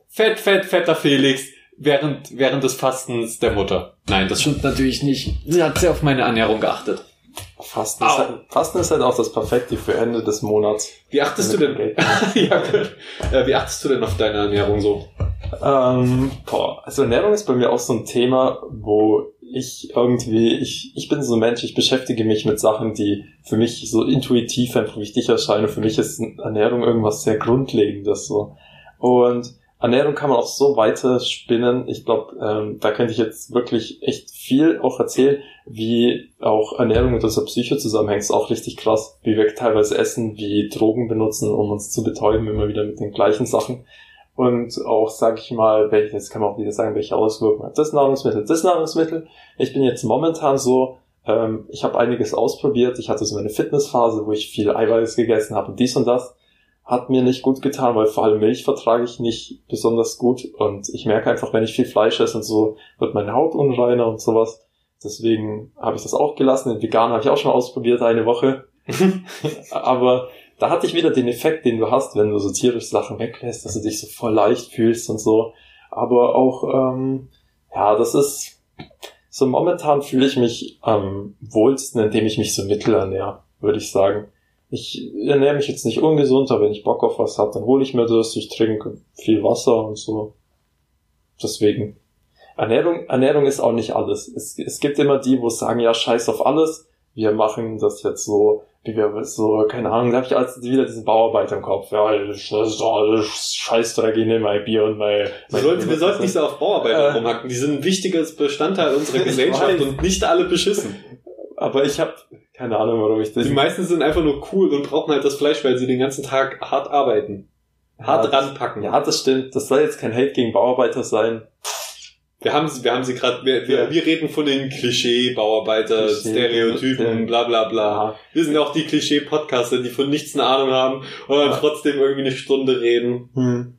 Fett, fett, fetter Felix während, während des Fastens der Mutter. Nein, das stimmt natürlich nicht. Sie hat sehr auf meine Ernährung geachtet. Fasten ist, halt, Fasten ist halt auch das Perfekte für Ende des Monats. Wie achtest du denn? <laughs> Ja, gut. Äh, wie achtest du denn auf deine Ernährung so? Ähm, boah, also Ernährung ist bei mir auch so ein Thema, wo ich irgendwie, ich, ich bin so ein Mensch, ich beschäftige mich mit Sachen, die für mich so intuitiv einfach wichtig erscheinen. Für mich ist Ernährung irgendwas sehr Grundlegendes so. Und Ernährung kann man auch so weiter spinnen. Ich glaube, ähm, da könnte ich jetzt wirklich echt viel auch erzählen, wie auch Ernährung mit unserer Psyche zusammenhängt. Ist auch richtig krass, wie wir teilweise essen, wie Drogen benutzen, um uns zu betäuben, immer wieder mit den gleichen Sachen. Und auch, sag ich mal, welche, jetzt kann man auch wieder sagen, welche Auswirkungen hat das Nahrungsmittel, das Nahrungsmittel. Ich bin jetzt momentan so, ähm, ich habe einiges ausprobiert. Ich hatte so eine Fitnessphase, wo ich viel Eiweiß gegessen habe und dies und das. Hat mir nicht gut getan, weil vor allem Milch vertrage ich nicht besonders gut. Und ich merke einfach, wenn ich viel Fleisch esse und so, wird meine Haut unreiner und sowas. Deswegen habe ich das auch gelassen. Den Vegan habe ich auch schon mal ausprobiert, eine Woche. <laughs> Aber da hatte ich wieder den Effekt, den du hast, wenn du so tierische Sachen weglässt, dass du dich so voll leicht fühlst und so. Aber auch, ähm, ja, das ist, so momentan fühle ich mich am wohlsten, indem ich mich so mittelernähre, würde ich sagen. Ich ernähre mich jetzt nicht ungesund, aber wenn ich Bock auf was habe, dann hole ich mir das, ich trinke viel Wasser und so. Deswegen. Ernährung, Ernährung ist auch nicht alles. Es, es gibt immer die, wo sagen, ja, scheiß auf alles. Wir machen das jetzt so, wie wir so, keine Ahnung, da habe ich als wieder diesen Bauarbeiter im Kopf. Ja, das ist alles Scheißdreck, ich nehme mein Bier und mein... Mein sollten, wir sollten nicht so auf Bauarbeiter Äh. rumhacken. Die sind ein wichtiges Bestandteil unserer <laughs> Gesellschaft und nicht alle beschissen. Aber ich habe keine Ahnung, warum ich das... Die meisten sind einfach nur cool und brauchen halt das Fleisch, weil sie den ganzen Tag hart arbeiten. Hart Ja, ranpacken. Ja, das stimmt. Das soll jetzt kein Hate gegen Bauarbeiter sein. Wir haben sie, wir haben sie gerade, wir, wir, wir reden von den Klischee, Bauarbeiter, Klischee, Stereotypen, ja. bla bla bla. Wir sind auch die Klischee-Podcaster, die von nichts eine Ahnung haben und dann trotzdem irgendwie eine Stunde reden. Hm.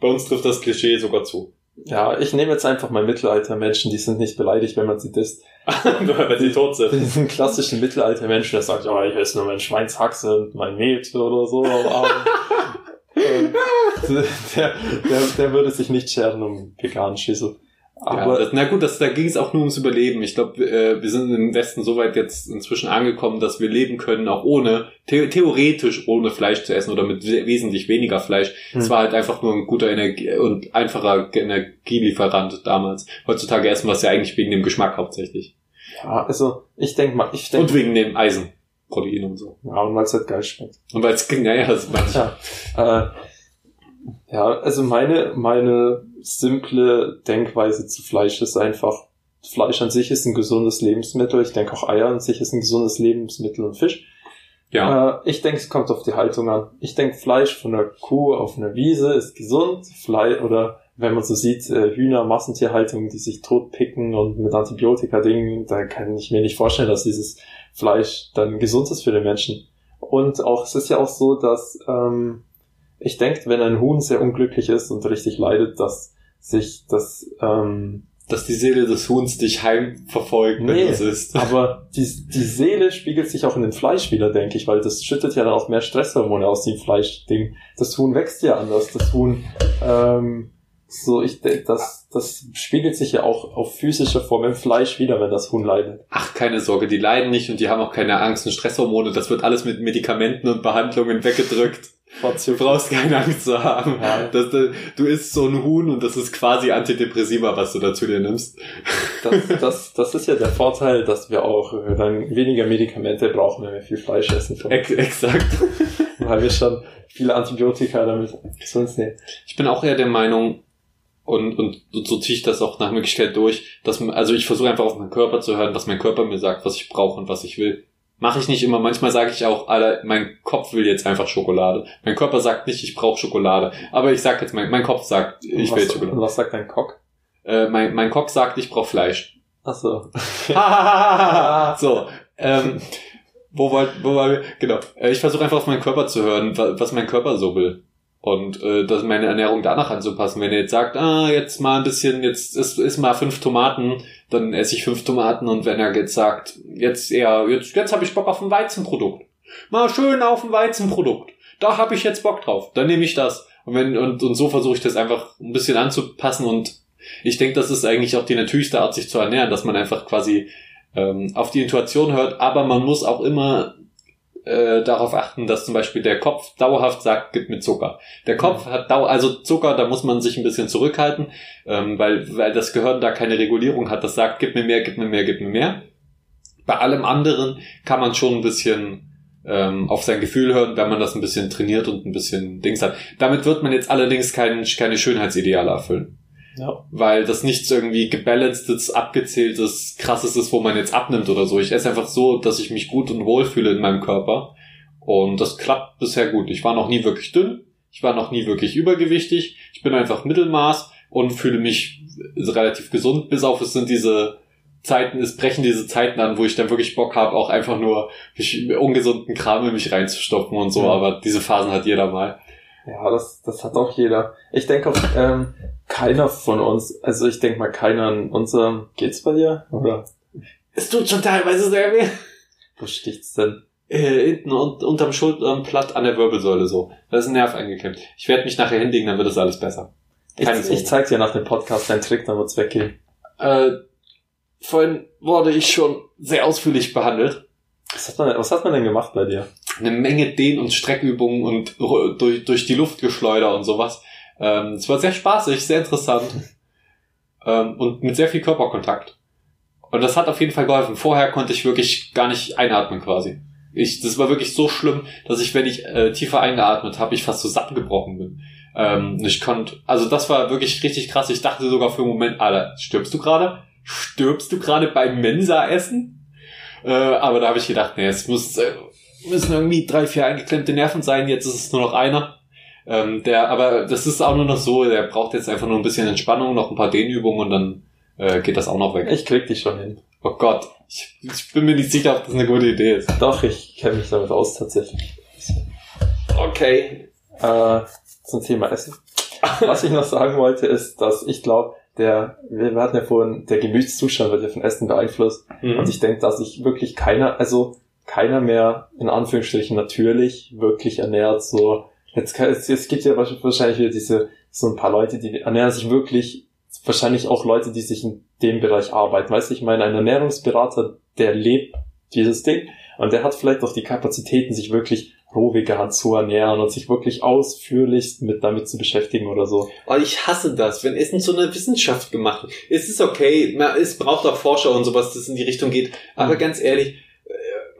Bei uns trifft das Klischee sogar zu. Ja, ich nehme jetzt einfach mal Mittelalter-Menschen, die sind nicht beleidigt, wenn man sie disst. <laughs> Weil sie tot sind. Diesen klassischen Mittelalter-Menschen, der sagt, ja, ich esse nur mein Schweinshaxe und mein Met oder so am Abend. <laughs> Ähm, der, der, der würde sich nicht scheren um veganen Schissel. Aber ja, das, na gut, das, da ging es auch nur ums Überleben. Ich glaube, äh, wir sind im Westen so weit jetzt inzwischen angekommen, dass wir leben können, auch ohne, the theoretisch ohne Fleisch zu essen oder mit we- wesentlich weniger Fleisch. Hm. Es war halt einfach nur ein guter Energie und einfacher Energielieferant damals. Heutzutage essen wir es ja eigentlich wegen dem Geschmack hauptsächlich. ja, also ich denke mal, ich denke, Und wegen dem Eisen, Protein und so. ja, und weil es halt geil schmeckt. Und weil es, <laughs> naja, das ich. Ja, äh, ja, also meine, meine simple Denkweise zu Fleisch ist einfach, Fleisch an sich ist ein gesundes Lebensmittel. Ich denke auch Eier an sich ist ein gesundes Lebensmittel und Fisch. Ja. Äh, ich denke, es kommt auf die Haltung an. Ich denke, Fleisch von einer Kuh auf einer Wiese ist gesund. Fleisch oder wenn man so sieht, äh, Hühner, Massentierhaltung, die sich totpicken und mit Antibiotika-Dingen, da kann ich mir nicht vorstellen, dass dieses Fleisch dann gesund ist für den Menschen. Und auch, es ist ja auch so, dass ähm, ich denke, wenn ein Huhn sehr unglücklich ist und richtig leidet, dass sich das ähm, dass die Seele des Huhns dich heimverfolgt, wenn Nee, du es isst. <laughs> Aber die, die Seele spiegelt sich auch in dem Fleisch wieder, denke ich, weil das schüttet ja dann auch mehr Stresshormone aus dem Fleischding. Das Huhn wächst ja anders. Das Huhn, ähm, so, ich denke, das, das spiegelt sich ja auch auf physischer Form im Fleisch wieder, wenn das Huhn leidet. Ach, keine Sorge, die leiden nicht und die haben auch keine Angst und Stresshormone. Das wird alles mit Medikamenten und Behandlungen weggedrückt. Du brauchst keine Angst zu haben. Ja. Das, das, du isst so ein Huhn und das ist quasi Antidepressiva, was du da zu dir nimmst. Das, das, das ist ja der Vorteil, dass wir auch äh, dann weniger Medikamente brauchen, wenn wir viel Fleisch essen. Ex exakt. <laughs> Weil wir schon viele Antibiotika damit zu uns nehmen. Ich bin auch eher der Meinung, und, und so ziehe ich das auch nach Möglichkeit durch, dass man, also ich versuche einfach auf meinen Körper zu hören, was mein Körper mir sagt, was ich brauche und was ich will. Mache ich nicht immer. Manchmal sage ich auch, Alter, mein Kopf will jetzt einfach Schokolade. Mein Körper sagt nicht, ich brauche Schokolade. Aber ich sag jetzt, mein, mein Kopf sagt, ich Und will was, Schokolade. Und was sagt dein Cock? Äh, mein, mein Kopf sagt, ich brauche Fleisch. Ach so. <laughs> so, ähm, wo wollt, wo wir? Genau. Äh, ich versuche einfach auf meinen Körper zu hören, wa- was mein Körper so will. Und äh, dass meine Ernährung danach anzupassen. Wenn er jetzt sagt, ah, jetzt mal ein bisschen, jetzt ist, ist mal fünf Tomaten, dann esse ich fünf Tomaten. Und wenn er jetzt sagt, jetzt eher, jetzt, jetzt habe ich Bock auf ein Weizenprodukt. Mal schön auf ein Weizenprodukt. Da habe ich jetzt Bock drauf. Dann nehme ich das. Und, wenn, und, und so versuche ich das einfach ein bisschen anzupassen. Und ich denke, das ist eigentlich auch die natürlichste Art, sich zu ernähren, dass man einfach quasi ähm, auf die Intuition hört, aber man muss auch immer äh, darauf achten, dass zum Beispiel der Kopf dauerhaft sagt, gib mir Zucker. Der Kopf hat dau also Zucker, da muss man sich ein bisschen zurückhalten, ähm, weil, weil das Gehirn da keine Regulierung hat, das sagt, gib mir mehr, gib mir mehr, gib mir mehr. Bei allem anderen kann man schon ein bisschen ähm, auf sein Gefühl hören, wenn man das ein bisschen trainiert und ein bisschen Dings hat. Damit wird man jetzt allerdings kein, keine Schönheitsideale erfüllen Ja. weil das nichts irgendwie gebalancedes, abgezähltes, krasses ist, wo man jetzt abnimmt oder so. Ich esse einfach so, dass ich mich gut und wohl fühle in meinem Körper. Und das klappt bisher gut. Ich war noch nie wirklich dünn. Ich war noch nie wirklich übergewichtig. Ich bin einfach Mittelmaß und fühle mich relativ gesund, bis auf es sind diese Zeiten, es brechen diese Zeiten an, wo ich dann wirklich Bock habe, auch einfach nur mich, ungesunden Kram in mich reinzustopfen und so, Ja. aber diese Phasen hat jeder mal. Ja, das, das hat auch jeder. Ich denke auch, ähm, keiner von uns, also ich denke mal keiner in unserem, geht's bei dir? Oder Es tut schon teilweise sehr weh. wo sticht's denn? Äh, hinten und, unterm Schulterblatt an der Wirbelsäule so. Da ist ein Nerv eingeklemmt. Ich werde mich nachher hinlegen, dann wird das alles besser. Ich, Keine Sorge. ich zeig dir nach dem Podcast deinen Trick, dann wird's weggehen. Äh, vorhin wurde ich schon sehr ausführlich behandelt. Was hat man, was hat man denn gemacht bei dir? Eine Menge Dehn- und Streckübungen und durch, durch die Luft geschleudert und sowas. Ähm, es war sehr spaßig, sehr interessant. ähm, und mit sehr viel Körperkontakt. Und das hat auf jeden Fall geholfen. Vorher konnte ich wirklich gar nicht einatmen quasi. Ich, das war wirklich so schlimm, dass ich, wenn ich äh, tiefer eingeatmet habe, ich fast zusammengebrochen bin. Ähm, ich konnte, also das war wirklich richtig krass. Ich dachte sogar für einen Moment, Alter, stirbst du gerade? Stirbst du gerade beim Mensa-Essen? Äh, aber da habe ich gedacht, nee, es muss, äh, müssen irgendwie drei, vier eingeklemmte Nerven sein. Jetzt ist es nur noch einer. Ähm, der, aber das ist auch nur noch so, der braucht jetzt einfach nur ein bisschen Entspannung, noch ein paar Dehnübungen und dann äh, geht das auch noch weg. Ich krieg dich schon hin. Oh Gott, ich, ich bin mir nicht sicher, ob das eine gute Idee ist. Doch, ich kenne mich damit aus tatsächlich. Okay. Äh, zum Thema Essen. Was ich noch sagen wollte, ist, dass ich glaube, der, wir hatten ja vorhin, der Gemütszustand wird ja von Essen beeinflusst. Mhm. Und ich denke, dass sich wirklich keiner, also keiner mehr in Anführungsstrichen natürlich wirklich ernährt. So, jetzt, kann- es, es gibt ja wahrscheinlich wieder diese, so ein paar Leute, die ernähren sich wirklich, wahrscheinlich auch Leute, die sich in dem Bereich arbeiten. Weißt du, ich meine, ein Ernährungsberater, der lebt dieses Ding und der hat vielleicht auch die Kapazitäten, sich wirklich roh vegan zu ernähren und sich wirklich ausführlichst mit damit zu beschäftigen oder so. Oh, ich hasse das, wenn Essen zu einer Wissenschaft gemacht wird. Es ist okay, es braucht auch Forscher und sowas, das in die Richtung geht. Aber Mhm. ganz ehrlich,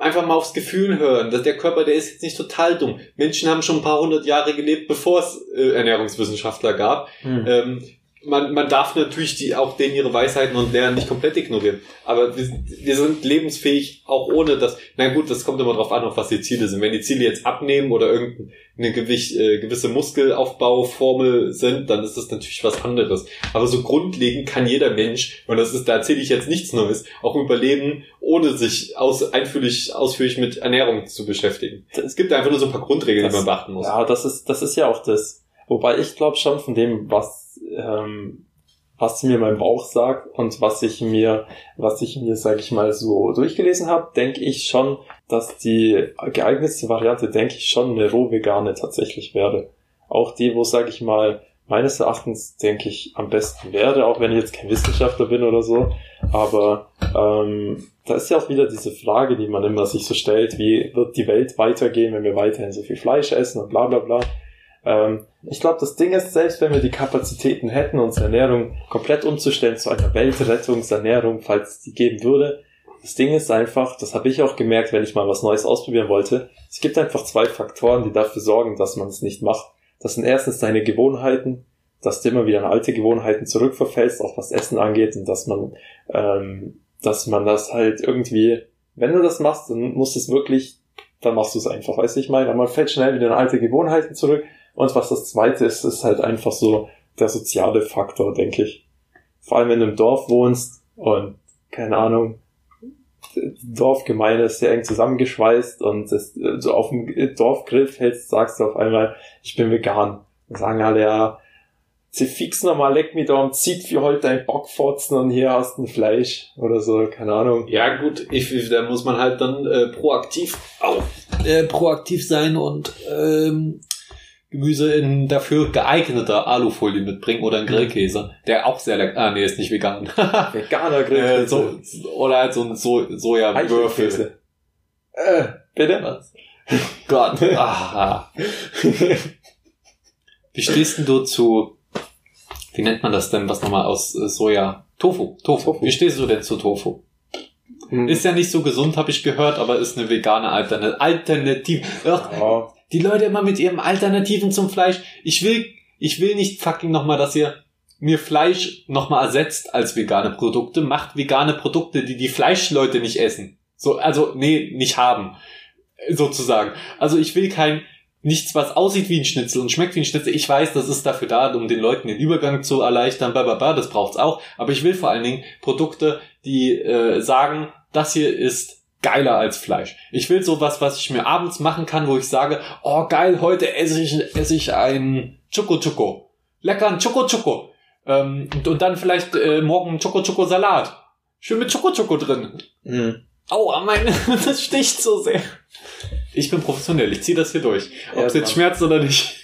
einfach mal aufs Gefühl hören. Dass der Körper, der ist jetzt nicht total dumm. Menschen haben schon ein paar hundert Jahre gelebt, bevor es äh, Ernährungswissenschaftler gab. Ähm, man, man darf natürlich die, auch denen ihre Weisheiten und Lehren nicht komplett ignorieren. Aber wir, wir sind lebensfähig, auch ohne das. Na gut, das kommt immer drauf an, auf was die Ziele sind. Wenn die Ziele jetzt abnehmen oder irgendeine Gewicht, äh, gewisse Muskelaufbauformel sind, dann ist das natürlich was anderes. Aber so grundlegend kann jeder Mensch, und das ist, da erzähle ich jetzt nichts Neues, auch überleben, ohne sich aus, einführlich, ausführlich mit Ernährung zu beschäftigen. Es gibt einfach nur so ein paar Grundregeln, die Das- man beachten muss. Ja, das ist, das ist ja auch das. Wobei ich glaube schon von dem, was ähm, was mir mein Bauch sagt und was ich mir, was ich mir, sage ich mal, so durchgelesen habe, denke ich schon, dass die geeignetste Variante, denke ich, schon eine roh-vegane tatsächlich wäre. Auch die, wo, sage ich mal, meines Erachtens, denke ich, am besten wäre, auch wenn ich jetzt kein Wissenschaftler bin oder so. Aber ähm, da ist ja auch wieder diese Frage, die man immer sich so stellt, wie wird die Welt weitergehen, wenn wir weiterhin so viel Fleisch essen und bla bla bla. Ähm, ich glaube, das Ding ist, selbst wenn wir die Kapazitäten hätten, unsere Ernährung komplett umzustellen zu einer Weltrettungsernährung, falls es die geben würde, das Ding ist einfach, das habe ich auch gemerkt, wenn ich mal was Neues ausprobieren wollte, es gibt einfach zwei Faktoren, die dafür sorgen, dass man es nicht macht. Das sind erstens deine Gewohnheiten, dass du immer wieder in alte Gewohnheiten zurückverfällst, auch was Essen angeht, und dass man, ähm, dass man das halt irgendwie, wenn du das machst, dann musst du es wirklich, dann machst du es einfach, weißt du, ich meine, man fällt schnell wieder in alte Gewohnheiten zurück. Und was das zweite ist, ist halt einfach so der soziale Faktor, denke ich. Vor allem, wenn du im Dorf wohnst und, keine Ahnung, die Dorfgemeinde ist sehr eng zusammengeschweißt und das, so auf dem Dorfgrill fällst, sagst du auf einmal, ich bin vegan. Dann sagen alle, ja, sie fix nochmal, leck mich da und zieht für heute dein Bockfotzen und hier hast du ein Fleisch oder so, keine Ahnung. Ja gut, ich, da muss man halt dann äh, proaktiv auch äh, proaktiv sein und ähm, Gemüse in dafür geeigneter Alufolie mitbringen oder einen Grillkäse, der auch sehr lecker. Ah, nee, ist nicht vegan. <laughs> Veganer äh, Grillkäse. so, oder halt so ein so Sojawürfel. Äh, bitte? Was? Gott. <laughs> Ah. Wie stehst denn du zu, wie nennt man das denn, was nochmal aus äh, Soja? Tofu. Tofu. Tofu. Wie stehst du denn zu Tofu? Hm. Ist ja nicht so gesund, habe ich gehört, aber ist eine vegane Altern Alternative. Ach, ja. Die Leute immer mit ihren Alternativen zum Fleisch. Ich will, ich will nicht fucking nochmal, dass ihr mir Fleisch nochmal ersetzt als vegane Produkte. Macht vegane Produkte, die die Fleischleute nicht essen. So, also, nee, nicht haben. Sozusagen. Also ich will kein, nichts, was aussieht wie ein Schnitzel und schmeckt wie ein Schnitzel. Ich weiß, das ist dafür da, um den Leuten den Übergang zu erleichtern, bla, bla, bla, das braucht's auch. Aber ich will vor allen Dingen Produkte, die äh, sagen, das hier ist geiler als Fleisch. Ich will sowas, was ich mir abends machen kann, wo ich sage, oh geil, heute esse ich, esse ich ein Choco Choco. Lecker ein Choco Choco. Ähm, und, und dann vielleicht äh, morgen Choco Choco Salat. Schön mit Choco Choco drin. Hm. Aua, meine, <laughs> das sticht so sehr. Ich bin professionell, ich ziehe das hier durch. Ob es jetzt schmerzt oder nicht.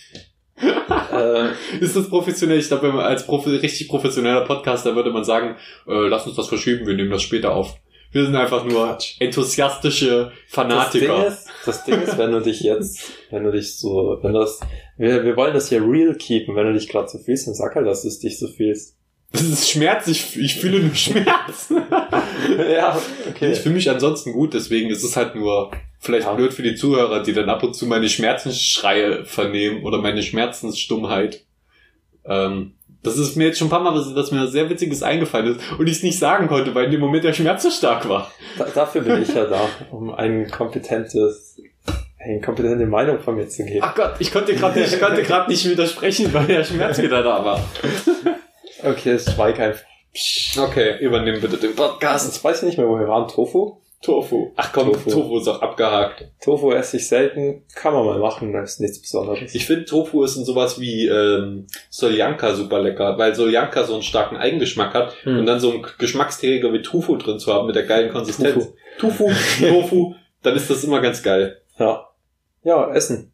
Äh, <laughs> Ist das professionell? Ich glaube, als Profi richtig professioneller Podcaster würde man sagen, äh, lass uns das verschieben, wir nehmen das später auf. Wir sind einfach nur enthusiastische das Ding Fanatiker. ist, das Ding ist, wenn du dich jetzt, wenn du dich so, wenn das, wir, wir wollen das hier real keepen, wenn du dich gerade so fühlst, dann sag halt, dass du dich so fühlst. Das ist Schmerz, ich, ich fühle nur Schmerz. <laughs> ja, okay. Ich fühle mich ansonsten gut, deswegen ist es halt nur vielleicht Ja. blöd für die Zuhörer, die dann ab und zu meine Schmerzensschreie vernehmen oder meine Schmerzensstummheit. Ähm, das ist mir jetzt schon ein paar Mal, was, was mir sehr Witziges eingefallen ist und ich es nicht sagen konnte, weil in dem Moment der Schmerz so stark war. Da, dafür bin ich ja da, um ein kompetentes, eine kompetente Meinung von mir zu geben. Ach Gott, ich konnte gerade nicht, konnte nicht widersprechen, weil der Schmerz wieder da war. Okay, es schweig einfach. Okay, übernimm bitte den Podcast. Jetzt weiß ich nicht mehr, wo wir waren. Tofu? Tofu. Ach komm, Tofu. Tofu, ist auch abgehakt. Tofu esse ich selten. Kann man mal machen, das ist nichts Besonderes. Ich finde Tofu ist in sowas wie ähm, Soljanka super lecker, weil Soljanka so einen starken Eigengeschmack hat Hm. und dann so einen Geschmacksträger wie Tofu drin zu haben mit der geilen Konsistenz. Tofu. Tofu, <laughs> Tofu, dann ist das immer ganz geil. Ja. Ja, essen.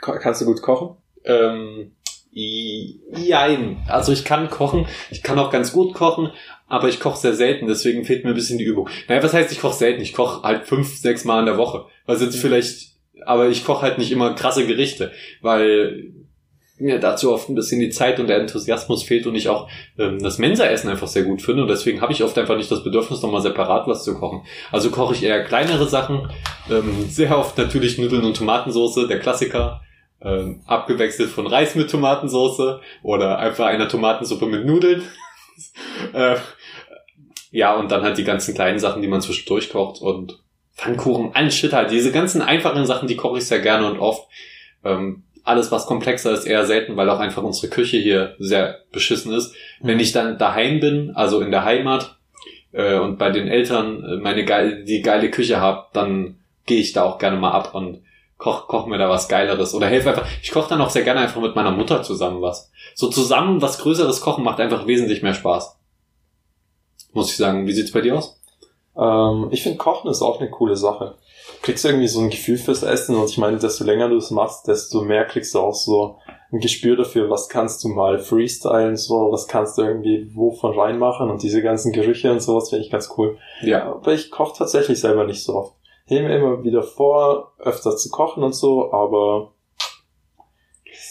Ka- Kannst du gut kochen? Ähm, jein. Also ich kann kochen, ich kann auch ganz gut kochen, aber ich koche sehr selten, deswegen fehlt mir ein bisschen die Übung. Naja, was heißt, ich koche selten? Ich koche halt fünf, sechs Mal in der Woche. Was jetzt vielleicht, aber ich koche halt nicht immer krasse Gerichte, weil mir dazu oft ein bisschen die Zeit und der Enthusiasmus fehlt und ich auch ähm, das Mensa-Essen einfach sehr gut finde und deswegen habe ich oft einfach nicht das Bedürfnis, nochmal separat was zu kochen. Also koche ich eher kleinere Sachen, ähm, sehr oft natürlich Nudeln und Tomatensauce, der Klassiker, ähm, abgewechselt von Reis mit Tomatensauce oder einfach einer Tomatensuppe mit Nudeln. <laughs> äh, ja, und dann halt die ganzen kleinen Sachen, die man zwischendurch kocht und Pfannkuchen, allen Shit halt. Diese ganzen einfachen Sachen, die koche ich sehr gerne und oft. Ähm, alles, was komplexer ist, eher selten, weil auch einfach unsere Küche hier sehr beschissen ist. Wenn ich dann daheim bin, also in der Heimat, äh, und bei den Eltern äh, meine geile, die geile Küche habe, dann gehe ich da auch gerne mal ab und koch, koch mir da was Geileres oder helfe einfach. Ich koche dann auch sehr gerne einfach mit meiner Mutter zusammen was. So zusammen was Größeres kochen macht einfach wesentlich mehr Spaß. Muss ich sagen. Wie sieht's bei dir aus? Ähm, ich finde Kochen ist auch eine coole Sache. Du kriegst irgendwie so ein Gefühl fürs Essen und ich meine, desto länger du es machst, desto mehr kriegst du auch so ein Gespür dafür, was kannst du mal freestylen, so, was kannst du irgendwie wovon reinmachen und diese ganzen Gerüche und sowas finde ich ganz cool. Ja. Aber ich koche tatsächlich selber nicht so oft. Nehme immer wieder vor, öfter zu kochen und so, aber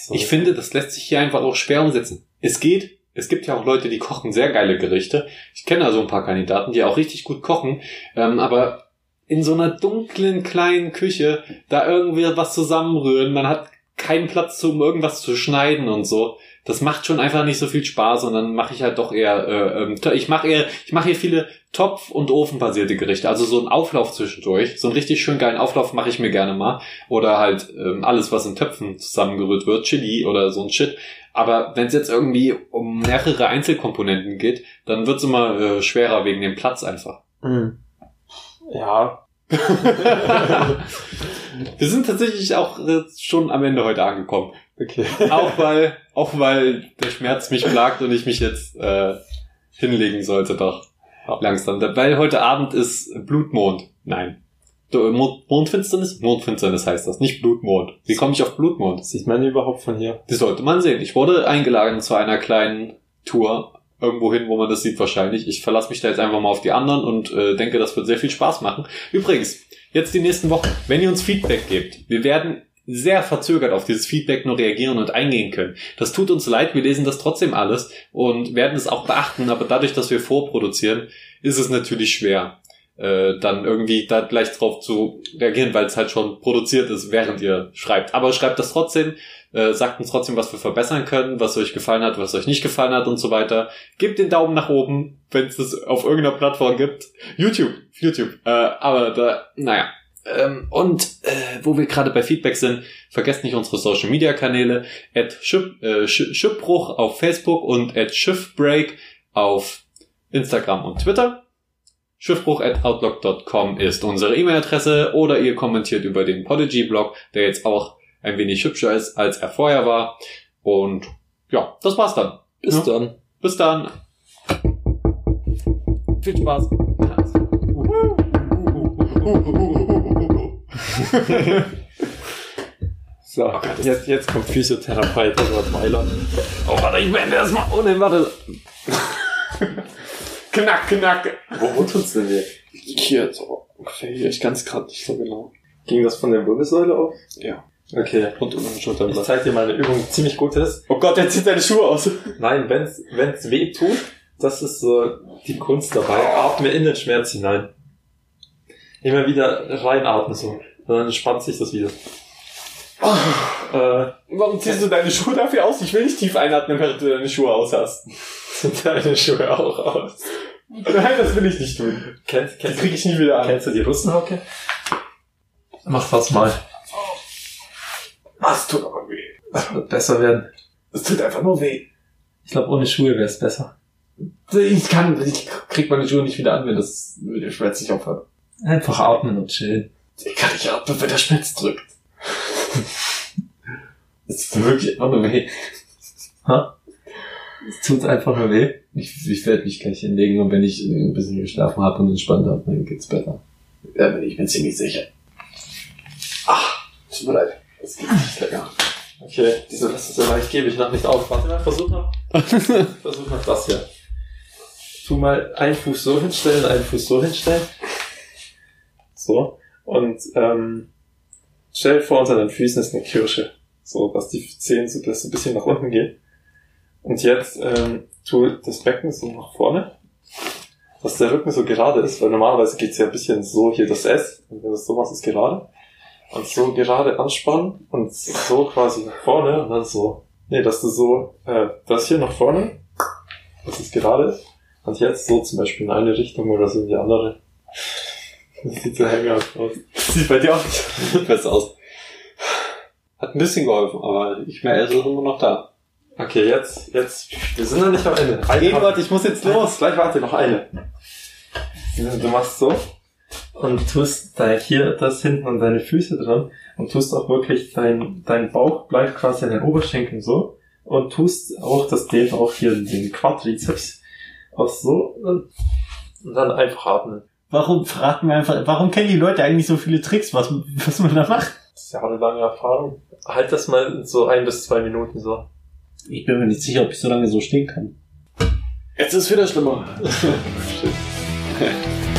so. Ich finde, das lässt sich hier einfach auch schwer umsetzen. Es geht. Es gibt ja auch Leute, die kochen sehr geile Gerichte. Ich kenne also ein paar Kandidaten, die auch richtig gut kochen, ähm, aber in so einer dunklen kleinen Küche da irgendwie was zusammenrühren. Man hat keinen Platz, um irgendwas zu schneiden und so. Das macht schon einfach nicht so viel Spaß und dann mache ich halt doch eher, äh, ähm, ich mache eher, ich mache hier viele Topf- und Ofenbasierte Gerichte, also so ein Auflauf zwischendurch, so einen richtig schön geilen Auflauf mache ich mir gerne mal oder halt ähm, alles, was in Töpfen zusammengerührt wird, Chili oder so ein Shit. Aber wenn es jetzt irgendwie um mehrere Einzelkomponenten geht, dann wird's immer äh, schwerer wegen dem Platz einfach. Hm. Ja, <laughs> Wir sind tatsächlich auch äh, schon am Ende heute angekommen. Okay. <laughs> auch weil, auch weil der Schmerz mich plagt und ich mich jetzt äh, hinlegen sollte doch langsam. Weil heute Abend ist Blutmond. Nein. Mond, Mondfinsternis? Mondfinsternis heißt das, nicht Blutmond. Wie komme ich auf Blutmond? Sieht man überhaupt von hier? Das sollte man sehen. Ich wurde eingeladen zu einer kleinen Tour irgendwo hin, wo man das sieht wahrscheinlich. Ich verlasse mich da jetzt einfach mal auf die anderen und äh, denke, das wird sehr viel Spaß machen. Übrigens, jetzt die nächsten Wochen, wenn ihr uns Feedback gebt, wir werden sehr verzögert auf dieses Feedback nur reagieren und eingehen können. Das tut uns leid, wir lesen das trotzdem alles und werden es auch beachten, aber dadurch, dass wir vorproduzieren, ist es natürlich schwer, äh, dann irgendwie da gleich drauf zu reagieren, weil es halt schon produziert ist, während ihr schreibt. Aber schreibt das trotzdem, äh, sagt uns trotzdem, was wir verbessern können, was euch gefallen hat, was euch nicht gefallen hat und so weiter. Gebt den Daumen nach oben, wenn es das auf irgendeiner Plattform gibt. YouTube, YouTube. Äh, aber da, naja. Ähm, und äh, wo wir gerade bei Feedback sind, vergesst nicht unsere Social Media Kanäle, at Schiff, äh, Sch- Schiffbruch auf Facebook und at Schiffbreak auf Instagram und Twitter. Schiffbruch at outlook.com ist unsere E-Mail-Adresse oder ihr kommentiert über den Podigy-Blog, der jetzt auch ein wenig hübscher ist, als er vorher war. Und ja, das war's dann. Bis Ja. dann. Bis dann. Viel Spaß. <laughs> <laughs> So, jetzt, jetzt kommt Physiotherapeut Edward Meiler. Oh, warte, ich werde erstmal. Oh ne, warte. <laughs> knack, knack. Wo, wo tut's denn weh? Hier, so ungefähr hier. Ich kann es gerade nicht so genau. Ging das von der Wirbelsäule auf? Ja. Okay. Und um den Ich Schulterblatt. zeig dir mal eine Übung, die ziemlich gut ist. Oh Gott, der zieht seine Schuhe aus. Nein, wenn's, wenn's weh tut, das ist so die Kunst dabei. Atme in den Schmerz hinein. Immer wieder reinatmen so. Dann entspannt sich das wieder. Äh, Warum ziehst du deine Schuhe dafür aus? Ich will nicht tief einatmen, während du deine Schuhe aus hast. sind <laughs> deine Schuhe auch aus. Nein, das will ich nicht tun. Kennst, Die kennst, kriege ich nie wieder an. kennst du die Russenhocke? Mach das mal. Das tut aber weh. Das wird besser werden. Es tut einfach nur weh. Ich glaube, ohne Schuhe wäre es besser. Ich kann, ich krieg meine Schuhe nicht wieder an, wenn das, wenn der Schmerz nicht aufhört. Einfach atmen und chillen. Ich kann nicht atmen, wenn der Schmerz drückt. Es tut wirklich einfach nur weh. Es tut einfach nur weh. Ich, ich werde mich gleich hinlegen und wenn ich ein bisschen geschlafen habe und entspannt habe, dann geht's besser. Da bin ich mir ziemlich sicher. Ach, tut mir leid. Das geht nicht länger. Okay, diese das ist so leicht gebe ich noch nicht auf. Warte mal, versuch noch. <laughs> versuch noch das hier. Tu mal einen Fuß so hinstellen, einen Fuß so hinstellen. So. Und ähm, stell dir vor, unter deinen Füßen ist eine Kirsche. So, dass die Zehen so, dass so ein bisschen nach unten gehen. Und jetzt ähm, tu das Becken so nach vorne. Dass der Rücken so gerade ist, weil normalerweise geht's ja ein bisschen so hier das S. Und wenn du das so machst, ist gerade. Und so gerade anspannen und so quasi nach vorne und dann so. Nee, dass du so, äh, das hier nach vorne, dass es gerade ist. Und jetzt so zum Beispiel in eine Richtung oder so in die andere. Das sieht so hängerhaft aus. Sieht bei dir auch nicht <laughs> besser aus. Hat ein bisschen geholfen, aber ich merke, es ist immer noch da. Okay, jetzt, jetzt, wir sind noch nicht am Ende. Eine Eduard, ich muss jetzt los. Gleich warte, noch eine. Du machst so. und tust da hier das hinten an deine Füße dran und tust auch wirklich dein, dein Bauch bleibt quasi an den Oberschenkeln so und tust auch das dehnt auch hier den Quadrizeps auch so und dann einfach atmen. Warum wir einfach, warum kennen die Leute eigentlich so viele Tricks, was, was man da macht? Das ist ja eine lange Erfahrung. Halt das mal so ein bis zwei Minuten so. Ich bin mir nicht sicher, ob ich so lange so stehen kann. Jetzt ist es wieder schlimmer. <laughs> <laughs>